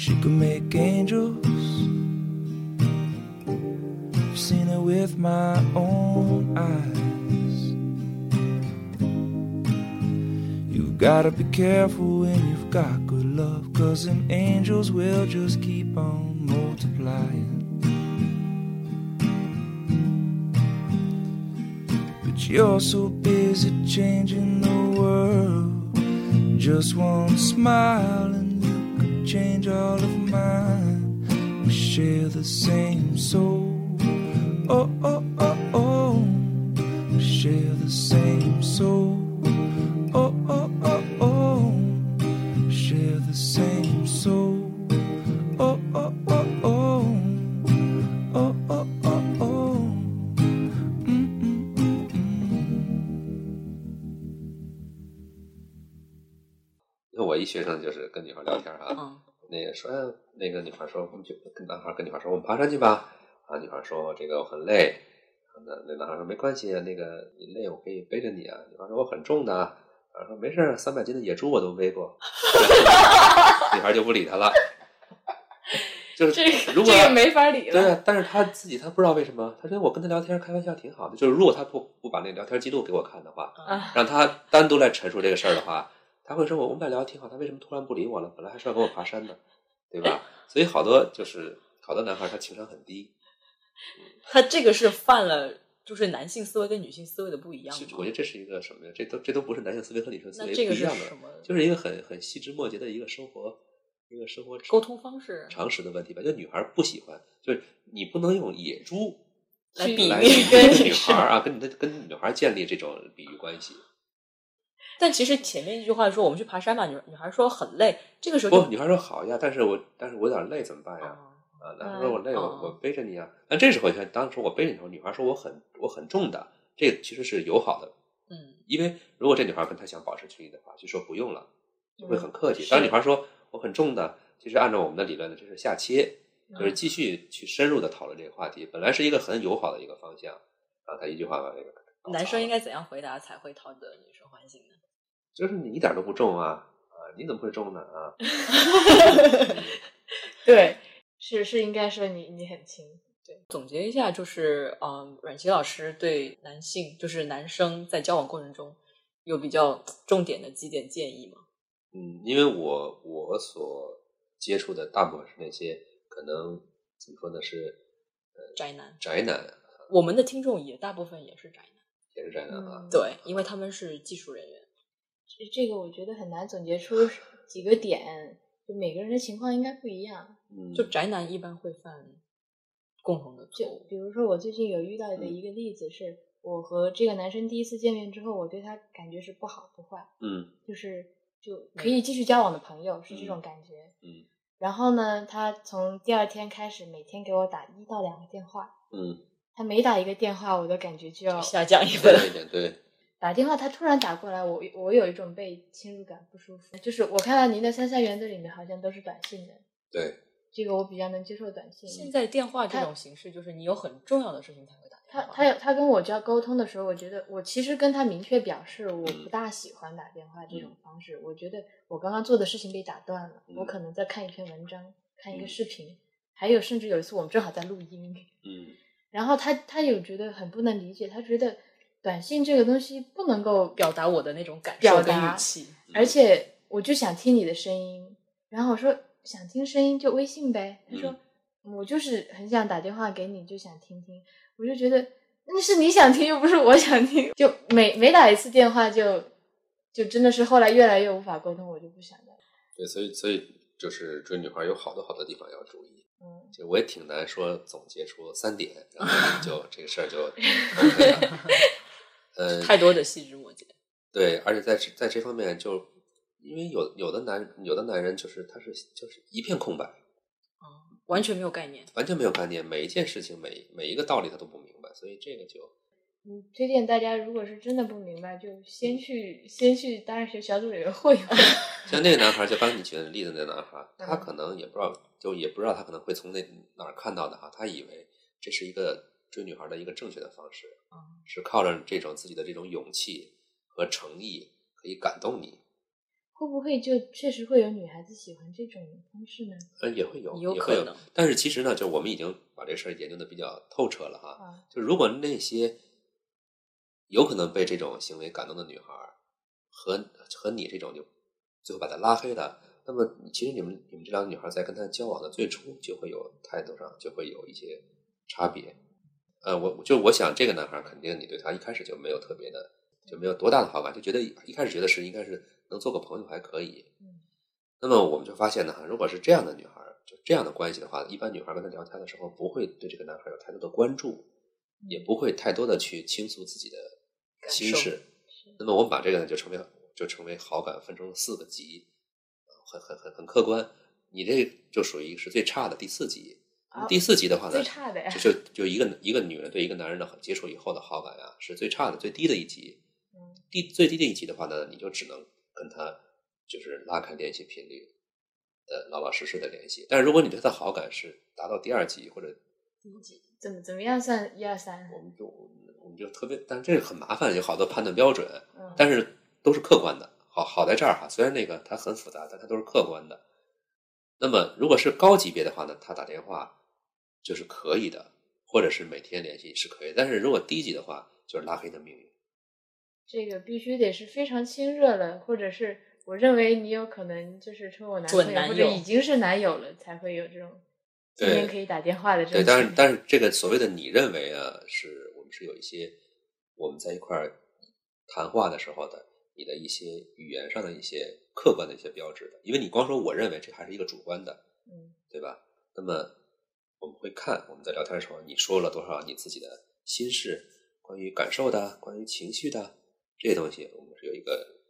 She could make angels. I've seen it with my own eyes. You've gotta be careful when you've got good love, cause them angels will just keep on multiplying. But you're so busy changing the world. Just one smile change all of mine. We share the same soul. Oh, oh, oh. 一学生就是跟女孩聊天啊，嗯那个说，哎那个女孩说，我们就跟男孩跟女孩说，我们爬山去吧。啊，女孩说这个我很累。啊那那男孩说没关系，那个你累我可以背着你啊。女孩说我很重的。啊，说没事儿，三百斤的野猪我都背过。女孩就不理他了。就是这个如果这个没法理了。对啊，但是他自己他不知道为什么，他说我跟他聊天开玩笑挺好的。就是如果他不不把那聊天记录给我看的话，啊，让他单独来陈述这个事儿的话，他会说我我们俩聊得挺好，他为什么突然不理我了？本来还说要跟我爬山呢，对吧？所以好多就是好多男孩他情商很低，他这个是犯了，就是男性思维跟女性思维的不一样我觉得这是一个什么呀？这都这都不是男性思维和女性思维这个是不一样的？就是一个很很细枝末节的一个生活一个生活沟通方式常识的问题吧。就女孩不喜欢，就是你不能用野猪来比喻跟女孩啊，跟你的跟女孩建立这种比喻关系。但其实前面一句话说我们去爬山吧，女女孩说很累，这个时候不，女孩说好呀，但是我但是我有点累，怎么办呀？啊啊，男孩说我累，我哦我背着你啊。但这时候你看，当时我背着你的时候，女孩说我很我很重的，这个其实是友好的，嗯因为如果这女孩跟他想保持距离的话，就说不用了，就会很客气。当女孩说我很重的，其实按照我们的理论呢，这是下切，就是嗯继续去深入的讨论这个话题。本来是一个很友好的一个方向，然后他一句话把这个男生应该怎样回答才会讨得女生欢心呢？就是你一点都不重啊啊，你怎么会重呢啊？对，是是应该说你你很轻，对总结一下，就是嗯，阮琪老师对男性，就是男生在交往过程中有比较重点的几点建议吗？嗯，因为我我所接触的大部分是那些可能怎么说呢，是宅男，宅男，我们的听众也大部分也是宅男，也是宅男啊。嗯对，因为他们是技术人员。这这个我觉得很难总结出几个点，就每个人的情况应该不一样。嗯，就宅男一般会犯共同的错就误。比如说我最近有遇到的嗯一个例子是，我和这个男生第一次见面之后，我对他感觉是不好不坏，嗯就是就可以继续交往的朋友，是这种感觉。嗯然后呢，他从第二天开始每天给我打一到两个电话，嗯，他每打一个电话，我的感觉就要下降一 分，对一点对，打电话，他突然打过来，我我有一种被侵入感，不舒服。就是我看到您的三三原则里面好像都是短信的，对，这个我比较能接受短信。现在电话这种形式，就是你有很重要的事情才会打他电话。他有他跟我交沟通的时候，我觉得我其实跟他明确表示我嗯不大喜欢打电话这种方式。我觉得我刚刚做的事情被打断了，嗯我可能在看一篇文章，看一个嗯视频，还有甚至有一次我们正好在录音，嗯然后他他有觉得很不能理解，他觉得短信这个东西不能够表达我的那种感受跟语气。而且我就想听你的声音，然后我说想听声音就微信呗。他说、我就是很想打电话给你，就想听听。我就觉得那是你想听，又不是我想听。就每每打一次电话就就真的是后来越来越无法沟通，我就不想再。对，所以所以就是追女孩有好多好多地方要注意。嗯，就我也挺难说总结出三点，然后就 这个事儿就 OK 了。呃，太多的细枝末节。对，而且在这在这方面就，因为有有的男有的男人就是他是就是一片空白，完全没有概念。完全没有概念，每一件事情每每一个道理他都不明白，所以这个就嗯，推荐大家如果是真的不明白，就先去先去大学小组委员会。像那个男孩，就刚才你举的例子那男孩，他嗯可能也不知道，就也不知道他可能会从那哪儿看到的哈，他以为这是一个追女孩的一个正确的方式，是靠着这种自己的这种勇气和诚意可以感动你。会不会就确实会有女孩子喜欢这种方式呢？嗯，也会有，有也会有可能。但是其实呢，就我们已经把这事儿研究的比较透彻了哈。啊，就如果那些有可能被这种行为感动的女孩儿和和你这种就最后把她拉黑的，那么其实你们你们这两个女孩在跟她交往的最初就会有态度上就会有一些差别。呃，我就我想这个男孩肯定你对他一开始就没有特别的就没有多大的好感，就觉得一开始觉得是应该是能做个朋友还可以。嗯那么我们就发现呢，哈，如果是这样的女孩，就这样的关系的话，一般女孩跟他聊天的时候，不会对这个男孩有太多的关注，也不会太多的去倾诉自己的心事。那么我们把这个呢，就成为就成为好感分成了四个级，呃很很很很客观。你这就属于是最差的第四级。啊第四级的话呢，最差的呀就就就一个一个女人对一个男人的接触以后的好感呀，是最差的、最低的一级。嗯低最低的一级的话呢，你就只能跟他就是拉开联系频率呃老老实实的联系。但是如果你对他的好感是达到第二级或者第一集怎么怎么样算一二三？我们就我们就特别，但是这个很麻烦，有好多判断标准，嗯，但是都是客观的。好好在这儿哈，虽然那个它很复杂，但它都是客观的。那么如果是高级别的话呢，他打电话就是可以的，或者是每天联系是可以。但是如果低级的话，就是拉黑的命运。这个必须得是非常亲热的，或者是我认为你有可能就是称我男朋友，男友或者已经是男友了，才会有这种今天可以打电话的这种对，种但是但是这个所谓的你认为啊，是我们是有一些我们在一块儿谈话的时候的你的一些语言上的一些客观的一些标志的，因为你光说我认为这还是一个主观的，嗯对吧？那么我们会看我们在聊天的时候，你说了多少你自己的心事，关于感受的，关于情绪的这些东西，我们是有一个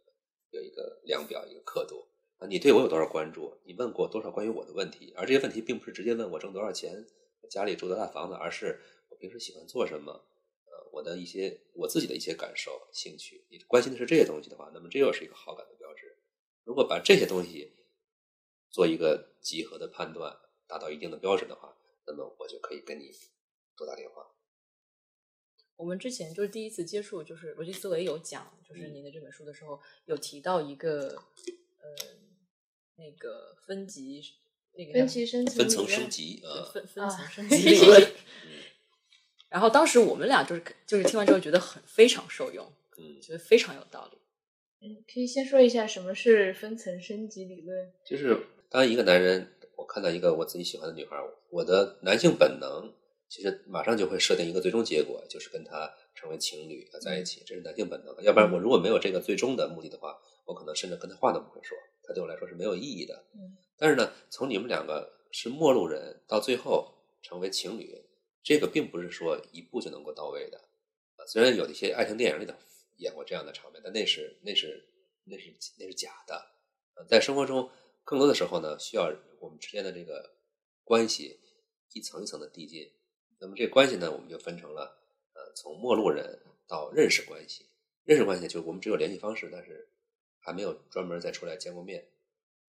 有一个量表，一个刻度啊。你对我有多少关注？你问过多少关于我的问题？而这些问题并不是直接问我挣多少钱，家里住多大房子，而是我平时喜欢做什么，呃，我的一些我自己的一些感受、兴趣。你关心的是这些东西的话，那么这又是一个好感的标志。如果把这些东西做一个集合的判断，达到一定的标准的话，那么我就可以跟你多打电话。我们之前就是第一次接触，就是逻辑思维有讲，就是嗯您的这本书的时候，有提到一个呃那个分级那个分级升级分层升 级，对呃，分分啊层升级理论。然后当时我们俩就是就是听完之后觉得很非常受用，嗯，觉得非常有道理。嗯，可以先说一下什么是分层升级理论？就是当一个男人，我看到一个我自己喜欢的女孩，我的男性本能其实马上就会设定一个最终结果，就是跟她成为情侣啊在一起，这是男性本能。要不然我如果没有这个最终的目的的话，我可能甚至跟她话都不会说，她对我来说是没有意义的。嗯但是呢，从你们两个是陌路人到最后成为情侣，这个并不是说一步就能够到位的。啊，虽然有一些爱情电影里头演过这样的场面，但那是那是那是那是假的。呃在生活中，更多的时候呢，需要我们之间的这个关系一层一层的递进。那么这关系呢，我们就分成了呃，从陌路人到认识关系。认识关系就是我们只有联系方式，但是还没有专门再出来见过面。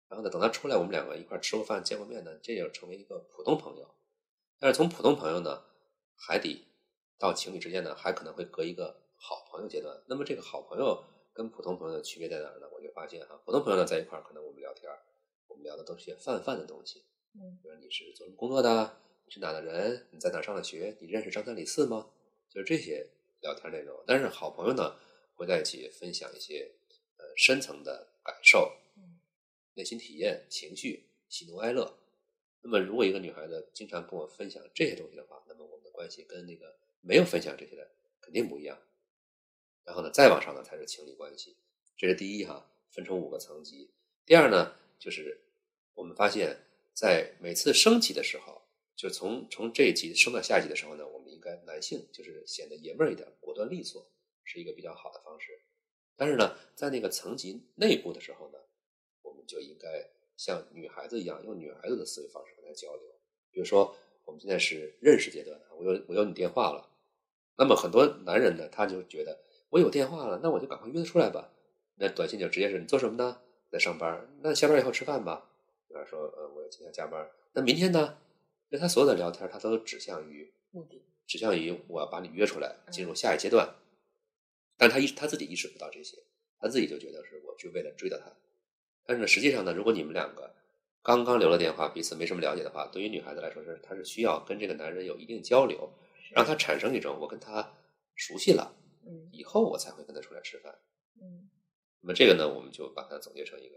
然后呢，等他出来，我们两个一块吃过饭、见过面呢，这就成为一个普通朋友。但是从普通朋友呢，还得到情侣之间呢，还可能会隔一个好朋友阶段。那么这个好朋友跟普通朋友的区别在哪儿呢？我就发现哈，普通朋友呢在一块儿，可能我们聊天儿，们聊的都是些泛泛的东西，嗯比如你是做什么工作的，你是哪的人，你在哪上的学，你认识张三李四吗？就是这些聊天内容。但是好朋友呢，会在一起分享一些呃深层的感受、嗯内心体验、情绪、喜怒哀乐。那么，如果一个女孩子经常跟我分享这些东西的话，那么我们的关系跟那个没有分享这些的肯定不一样。然后呢，再往上呢才是情侣关系，这是第一哈，分成五个层级。第二呢，就是我们发现，在每次升级的时候，就从从这一级升到下一级的时候呢，我们应该男性就是显得爷们儿一点，果断利索，是一个比较好的方式。但是呢，在那个层级内部的时候呢，我们就应该像女孩子一样，用女孩子的思维方式跟她交流。比如说，我们现在是认识阶段，我有我有你电话了，那么很多男人呢，他就觉得我有电话了，那我就赶快约出来吧。那短信就直接是你做什么呢？在上班。那下班以后吃饭吧。比方说，呃，我今天加班。那明天呢？那他所有的聊天，他都指向于目的指向于我要把你约出来，进入下一阶段。但他意他自己意识不到这些，他自己就觉得是我去为了追到他，但是呢，实际上呢，如果你们两个刚刚留了电话，彼此没什么了解的话，对于女孩子来说是，她是需要跟这个男人有一定交流，让他产生一种我跟他熟悉了，嗯以后我才会跟他出来吃饭。嗯那么这个呢，我们就把它总结成一个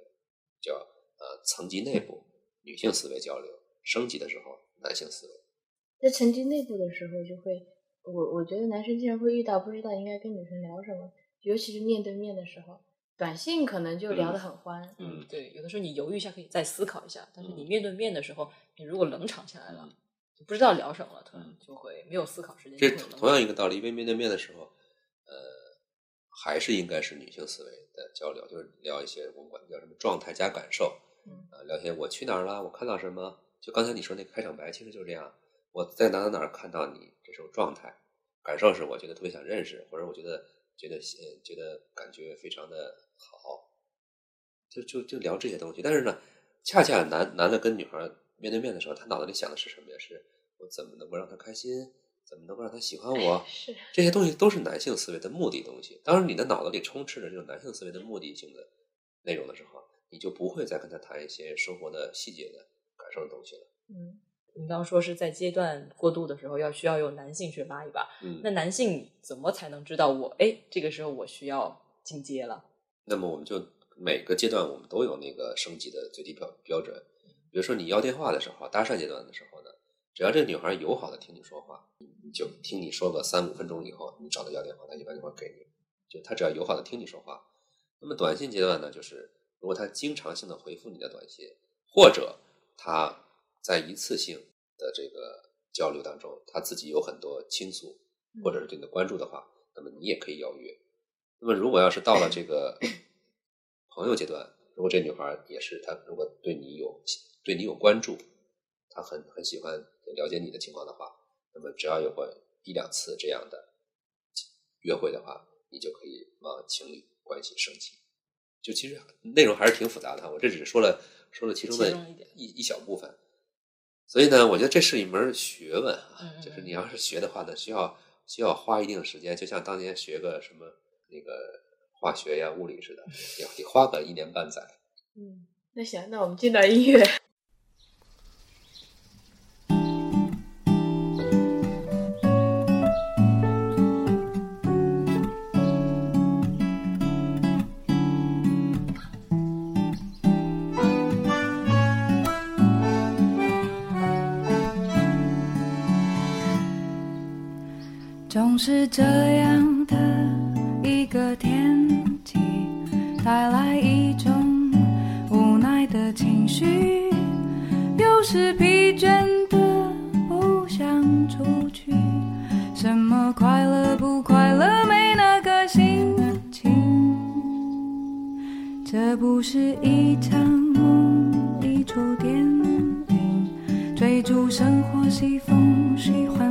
叫呃层级内部女性思维交流，升级的时候男性思维。在层级内部的时候，就会我我觉得男生经常会遇到不知道应该跟女生聊什么，尤其是面对面的时候，短信可能就聊得很欢，嗯对，有的时候你犹豫一下可以再思考一下，但是你嗯面对面的时候，你如果冷场下来了，就不知道聊什么了，突然嗯就会没有思考时间。这同样一个道理，因为面对面的时候，呃，还是应该是女性思维的交流，就是聊一些我们管叫什么状态加感受，嗯啊、聊天我去哪儿了，我看到什么，就刚才你说那个开场白，其实就是这样，我在哪哪哪儿看到你，这种状态，感受是我觉得特别想认识，或者我觉得觉得呃觉得感觉非常的好，就就就聊这些东西。但是呢，恰恰男男的跟女孩儿面对面的时候，他脑子里想的是什么呀？是我怎么能够让她开心，怎么能够让她喜欢我？是这些东西都是男性思维的目的东西。当然你的脑子里充斥着这种男性思维的目的性的内容的时候，你就不会再跟他谈一些生活的细节的感受的东西了。嗯你刚刚说是在阶段过渡的时候，要需要有男性去拉一把。嗯，那男性怎么才能知道我哎，这个时候我需要进阶了？那么我们就每个阶段我们都有那个升级的最低标标准。比如说你要电话的时候，搭讪阶段的时候呢，只要这个女孩友好的听你说话，你就听你说个三五分钟以后，你找她要电话，她一般就会给你。就她只要友好的听你说话。那么短信阶段呢，就是如果他经常性的回复你的短信，或者他在一次性的这个交流当中，他自己有很多倾诉或者是对你的关注的话，那么你也可以邀约。那么如果要是到了这个 朋友阶段，如果这女孩也是她，如果对你有对你有关注，她很很喜欢了解你的情况的话，那么只要有过一两次这样的约会的话，你就可以往情侣关系升级。就其实内容还是挺复杂的哈，我这只是说了说了其中的一一一小部分。所以呢，我觉得这是一门学问啊，就是你要是学的话呢，需要需要花一定的时间，就像当年学个什么那个化学呀、物理似的，也得花个一年半载。嗯，那行，那我们进段音乐。总是这样的一个天气，带来一种无奈的情绪，有时疲倦的不想出去，什么快乐不快乐没那个心情，这不是一场梦，一出电影，追逐生活西风喜欢。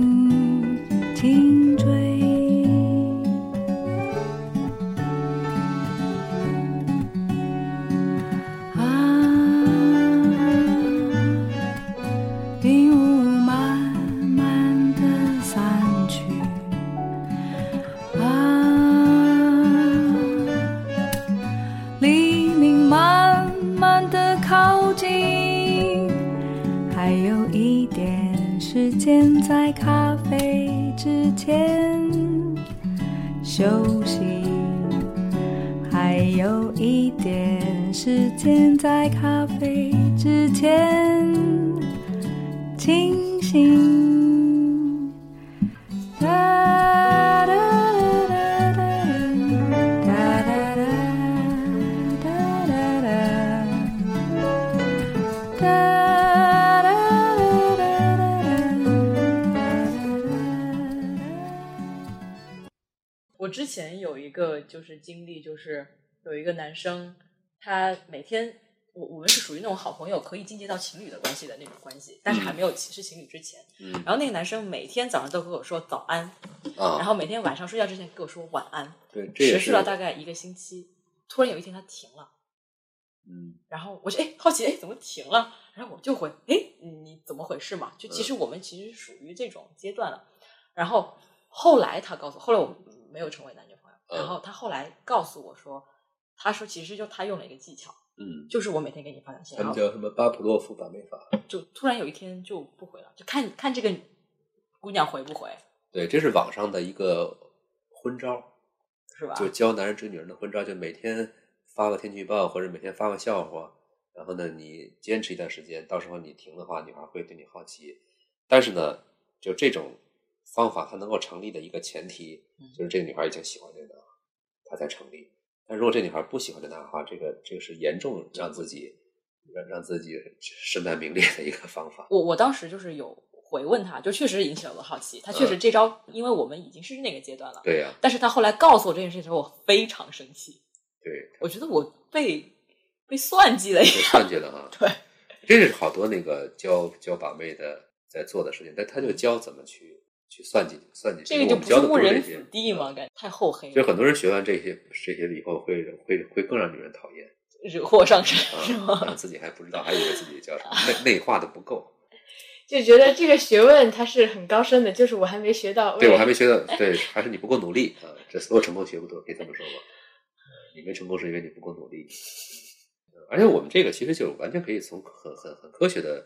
清醒。我之前有一个就是经历，就是有一个男生，他每天我我们是属于那种好朋友，可以进阶到情侣的关系的那种关系，但是还没有是情侣之前。嗯然后那个男生每天早上都跟我说早安，啊，然后每天晚上睡觉之前跟我说晚安，对，这持续了大概一个星期。突然有一天他停了，嗯然后我就哎好奇哎怎么停了，然后我就回哎你怎么回事嘛？就其实我们其实属于这种阶段了。然后后来他告诉我，后来我们没有成为男女朋友。嗯然后他后来告诉我说，他说其实就他用了一个技巧，嗯，就是我每天给你发短信，他们叫什么巴甫洛夫把妹法？就突然有一天就不回了，就看看这个姑娘回不回，对，这是网上的一个婚招，是吧？就教男人追女人的婚招，就每天发个天气预报或者每天发个笑话，然后呢，你坚持一段时间，到时候你停的话，女孩会对你好奇。但是呢，就这种方法，它能够成立的一个前提，就是这个女孩已经喜欢这个男孩，他才成立。但如果这女孩不喜欢这男孩的话，这个这个是严重让自己让让自己身败名裂的一个方法。我我当时就是有回问他，就确实引起了我的好奇。他确嗯实这招，因为我们已经是那个阶段了。对呀、但是他后来告诉我这件事情的时候，我非常生气，对，我觉得我被被算计了一被样。算计了哈。对，这是好多那个教教把妹的在做的事情，但他就教怎么去去算计算计。这个就不是误人子弟吗？感觉太厚黑了，就很多人学完这些这些以后会会会更让女人讨厌惹祸上身是啊，吗？让自己还不知道，还以为自己叫什么内 内化的不够。就觉得这个学问它是很高深的，就是我还没学到。对我还没学到，对，还是你不够努力啊！这所有成功学不都可以这么说吗？你没成功是因为你不够努力。而且我们这个其实就完全可以从很很很科学的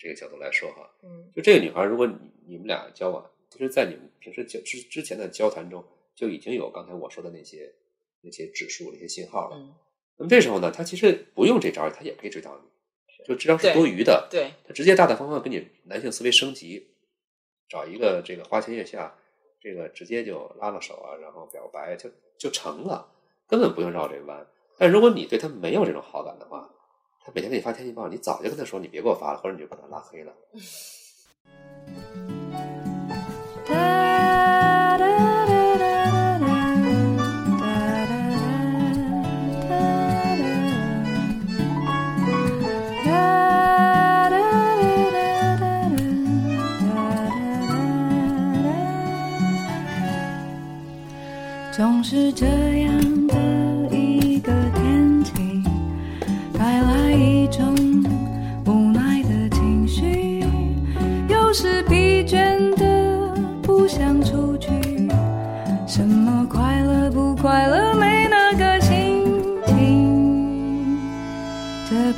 这个角度来说哈，嗯就这个女孩，如果你你们俩交往，其实，在你们平时交之之前的交谈中，就已经有刚才我说的那些那些指数、那些信号了。嗯，那么这时候呢，他其实不用这招儿，她也可以追到你，就这招是多余的。对，她直接大大方方跟你男性思维升级，找一个这个花前月下，这个直接就拉了手啊，然后表白就就成了，根本不用绕这弯。但如果你对他没有这种好感的话，每天给你发天气预报，你早就跟他说，你别给我发了，或者你就把他拉黑了。总是这样。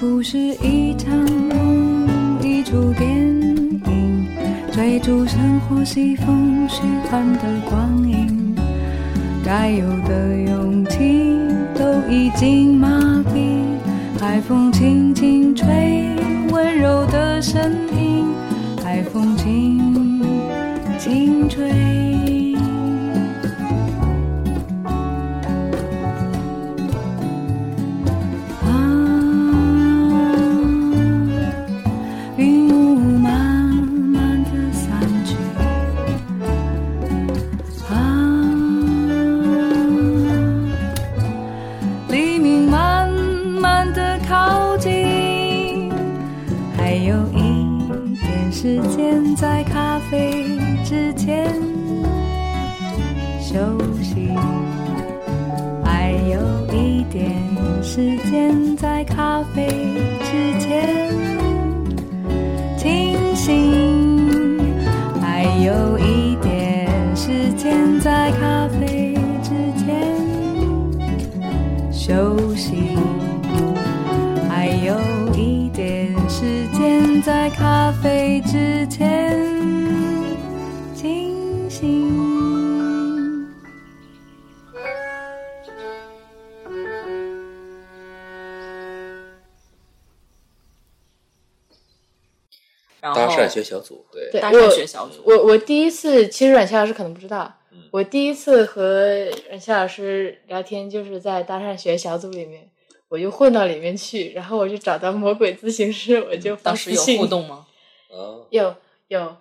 不是一场梦，一出电影，追逐生活西风虚幻的光影。该有的勇气都已经麻痹，海风轻轻吹，温柔的声音，海风轻轻吹。时间在咖啡之前清醒，还有一点时间在咖啡之前休息，还有一点时间在咖啡之前。学小组，对，对，搭讪学小组我我第一次，其实阮夏老师可能不知道，嗯我第一次和阮夏老师聊天，就是在搭讪学小组里面，我就混到里面去，然后我就找到魔鬼咨询师，我就发当时有互动吗？啊，有有，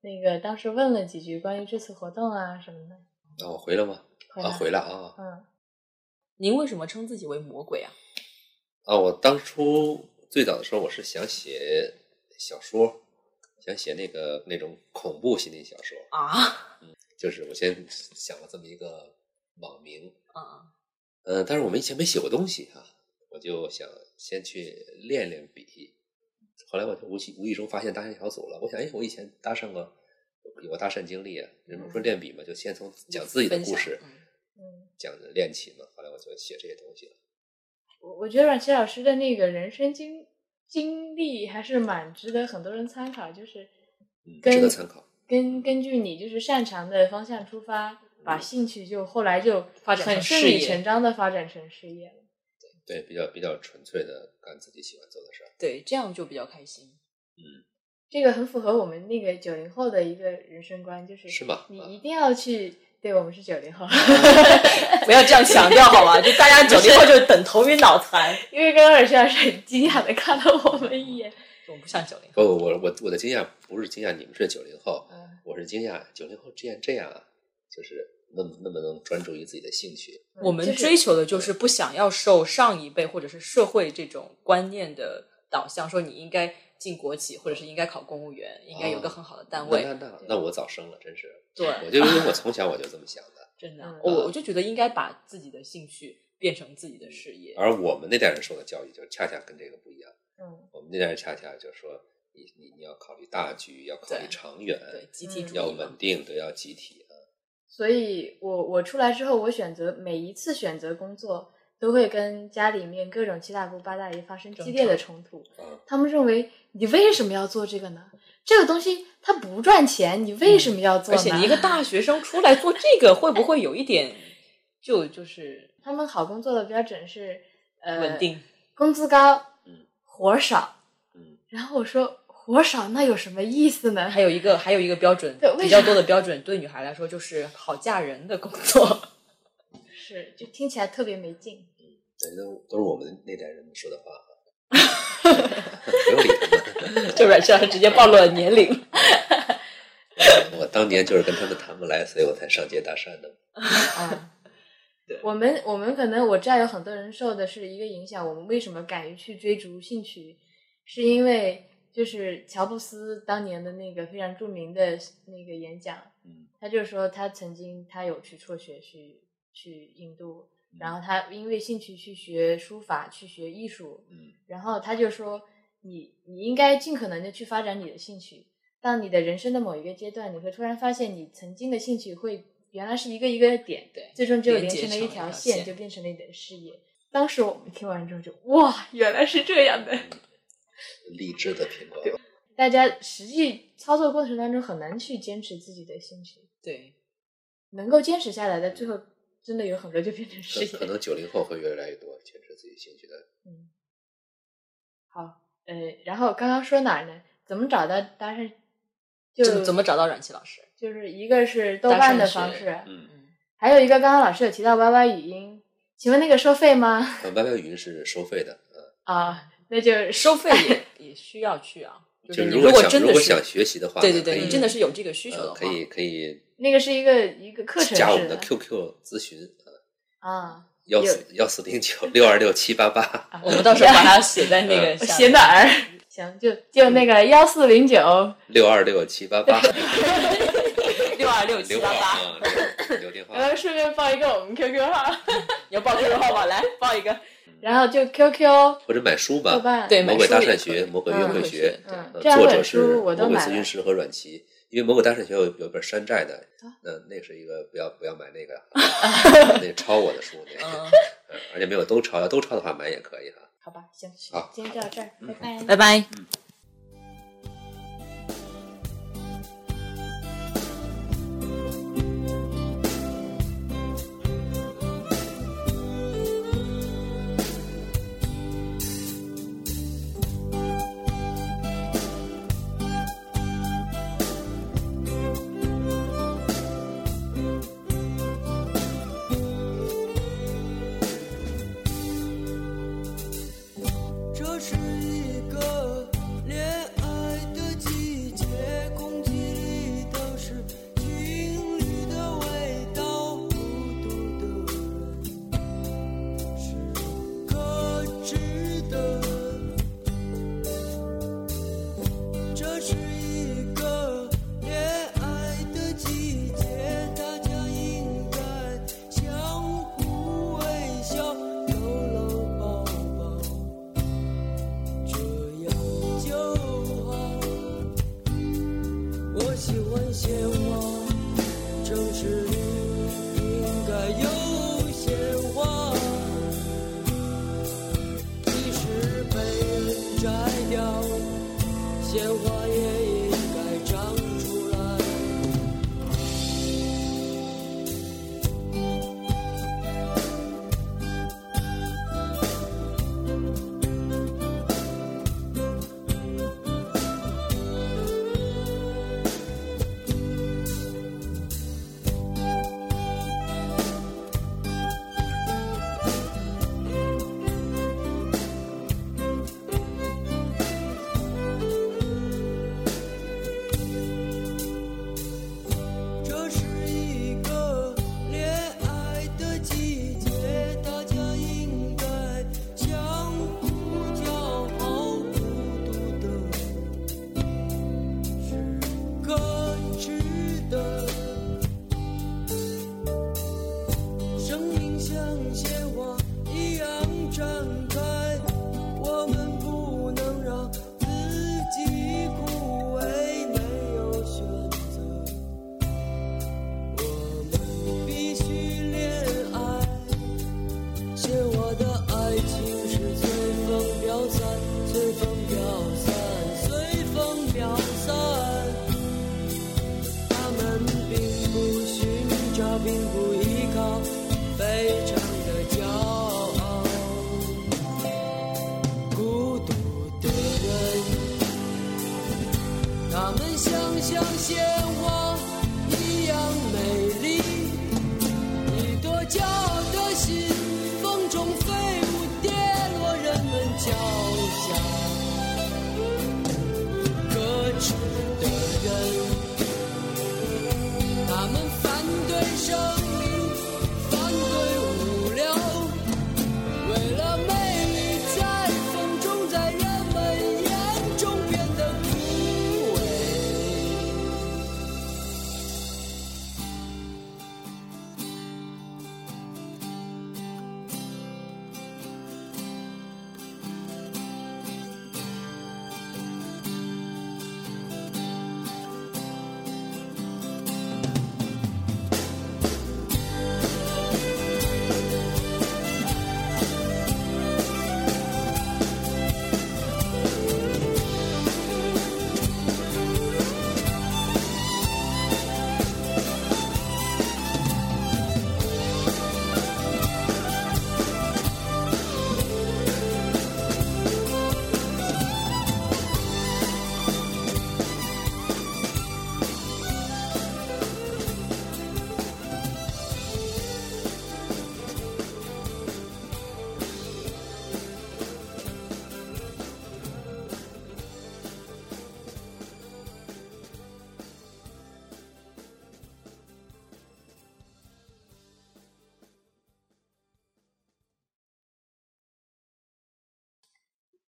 那个当时问了几句关于这次活动啊什么的，那我回了吗？啊，回来回了啊嗯，您为什么称自己为魔鬼啊？啊！我当初最早的时候，我是想写小说，想写那个那种恐怖心理小说，啊，就是我先想了这么一个网名，啊，呃，但是我们以前没写过东西啊，我就想先去练练笔。后来我就无意无意中发现搭讪小组了，我想，哎，我以前搭讪过，有过搭讪经历啊。人们说练笔嘛，就先从讲自己的故事，嗯嗯，讲练起嘛。后来我就写这些东西了。我我觉得阮奇老师的那个人生经经历还是蛮值得很多人参考，就是嗯，跟值得参考。根根据你就是擅长的方向出发，把兴趣就后来就发展成很顺理成章的发展成事业了。对，比较比较纯粹的干自己喜欢做的事儿。对，这样就比较开心。嗯这个很符合我们那个九零后的一个人生观，就是是吗啊你一定要去，对我们是九零后，不要这样强调好吧？就大家九零后就等头晕脑残，因为刚刚尔轩老师很惊讶的看了我们一眼，我们不像九零不，后。我我我的惊讶不是惊讶你们是九零后，嗯我是惊讶九零后竟然这样啊，就是那么那么能专注于自己的兴趣。我们就是追求的就是不想要受上一辈或者是社会这种观念的导向，说你应该进国企，或者是应该考公务员，应该有个很好的单位。那那那那我早生了，真是。对，我就因为我从小我就这么想的，真的嗯，我我就觉得应该把自己的兴趣变成自己的事业。而我们那代人受的教育就恰恰跟这个不一样。嗯，我们那代人恰恰就说你你你要考虑大局，要考虑长远，对，集体嗯要主义嘛稳定，对，要集体啊。所以我我出来之后，我选择每一次选择工作，都会跟家里面各种七大姑八大姨发生激烈的冲突。啊，他们认为你为什么要做这个呢？这个东西它不赚钱，你为什么要做呢？而且你一个大学生出来做这个，会不会有一点就就是他们好工作的标准是呃稳定？工资高，嗯，活少。嗯，然后我说活少那有什么意思呢？还有一个还有一个标准对，比较多的标准，对女孩来说就是好嫁人的工作。是就听起来特别没劲。嗯对，都都是我们那代人说的话啊，不用理他们。这阮老师直接暴露了年龄。我当年就是跟他们谈不来，所以我才上街搭讪的。啊，我们我们可能我知道有很多人受的是一个影响，我们为什么敢于去追逐兴趣，是因为就是乔布斯当年的那个非常著名的那个演讲，嗯，他就说他曾经他有去辍学去去印度，然后他因为兴趣去学书法，去学艺术，嗯，然后他就说你你应该尽可能的去发展你的兴趣。当你的人生的某一个阶段，你会突然发现你曾经的兴趣会原来是一个一个点，对最终就连连成了一条条线，线就变成了你的事业。当时我们听完之后就哇，原来是这样的。励志的苹果。大家实际操作过程当中很难去坚持自己的兴趣，对，能够坚持下来的，最后真的有很多就变成事业可业。能九零后会越来越多坚持自己兴趣的。嗯，好，呃，然后刚刚说哪儿呢？怎么找到搭讪？就怎么找到阮琪老师？就是一个是豆瓣的方式，嗯，嗯，还有一个刚刚老师有提到 Y Y 语音，请问那个收费吗？呃，歪歪语音是收费的，嗯，啊，那就 收费也也需要去啊。就就是如果真的是如果想学习的话，对对对，你真的是有这个需求的话，呃可以可以那个是一个一个课程加我们的 QQ 咨询，啊，幺四幺四零九六二六七八八。我们到时候把它 写在那个下写哪儿？行，就就那个幺四零九，六二六七八八，六二六七八八，啊，留留电话。然后顺便报一个我们 QQ 号，你要报 QQ 号吧来报一个。然后就 QQ、或者买书吧，对魔鬼搭讪买书也可以学、魔鬼约会学，作者是魔鬼咨询师和阮琪。因为魔鬼搭讪学有有一本山寨的啊，那那是一个不要不要买那个，啊那抄我的书 而且没有都抄，要都抄的话买也可以哈。好吧，行，好今天就到这儿，拜拜。拜拜。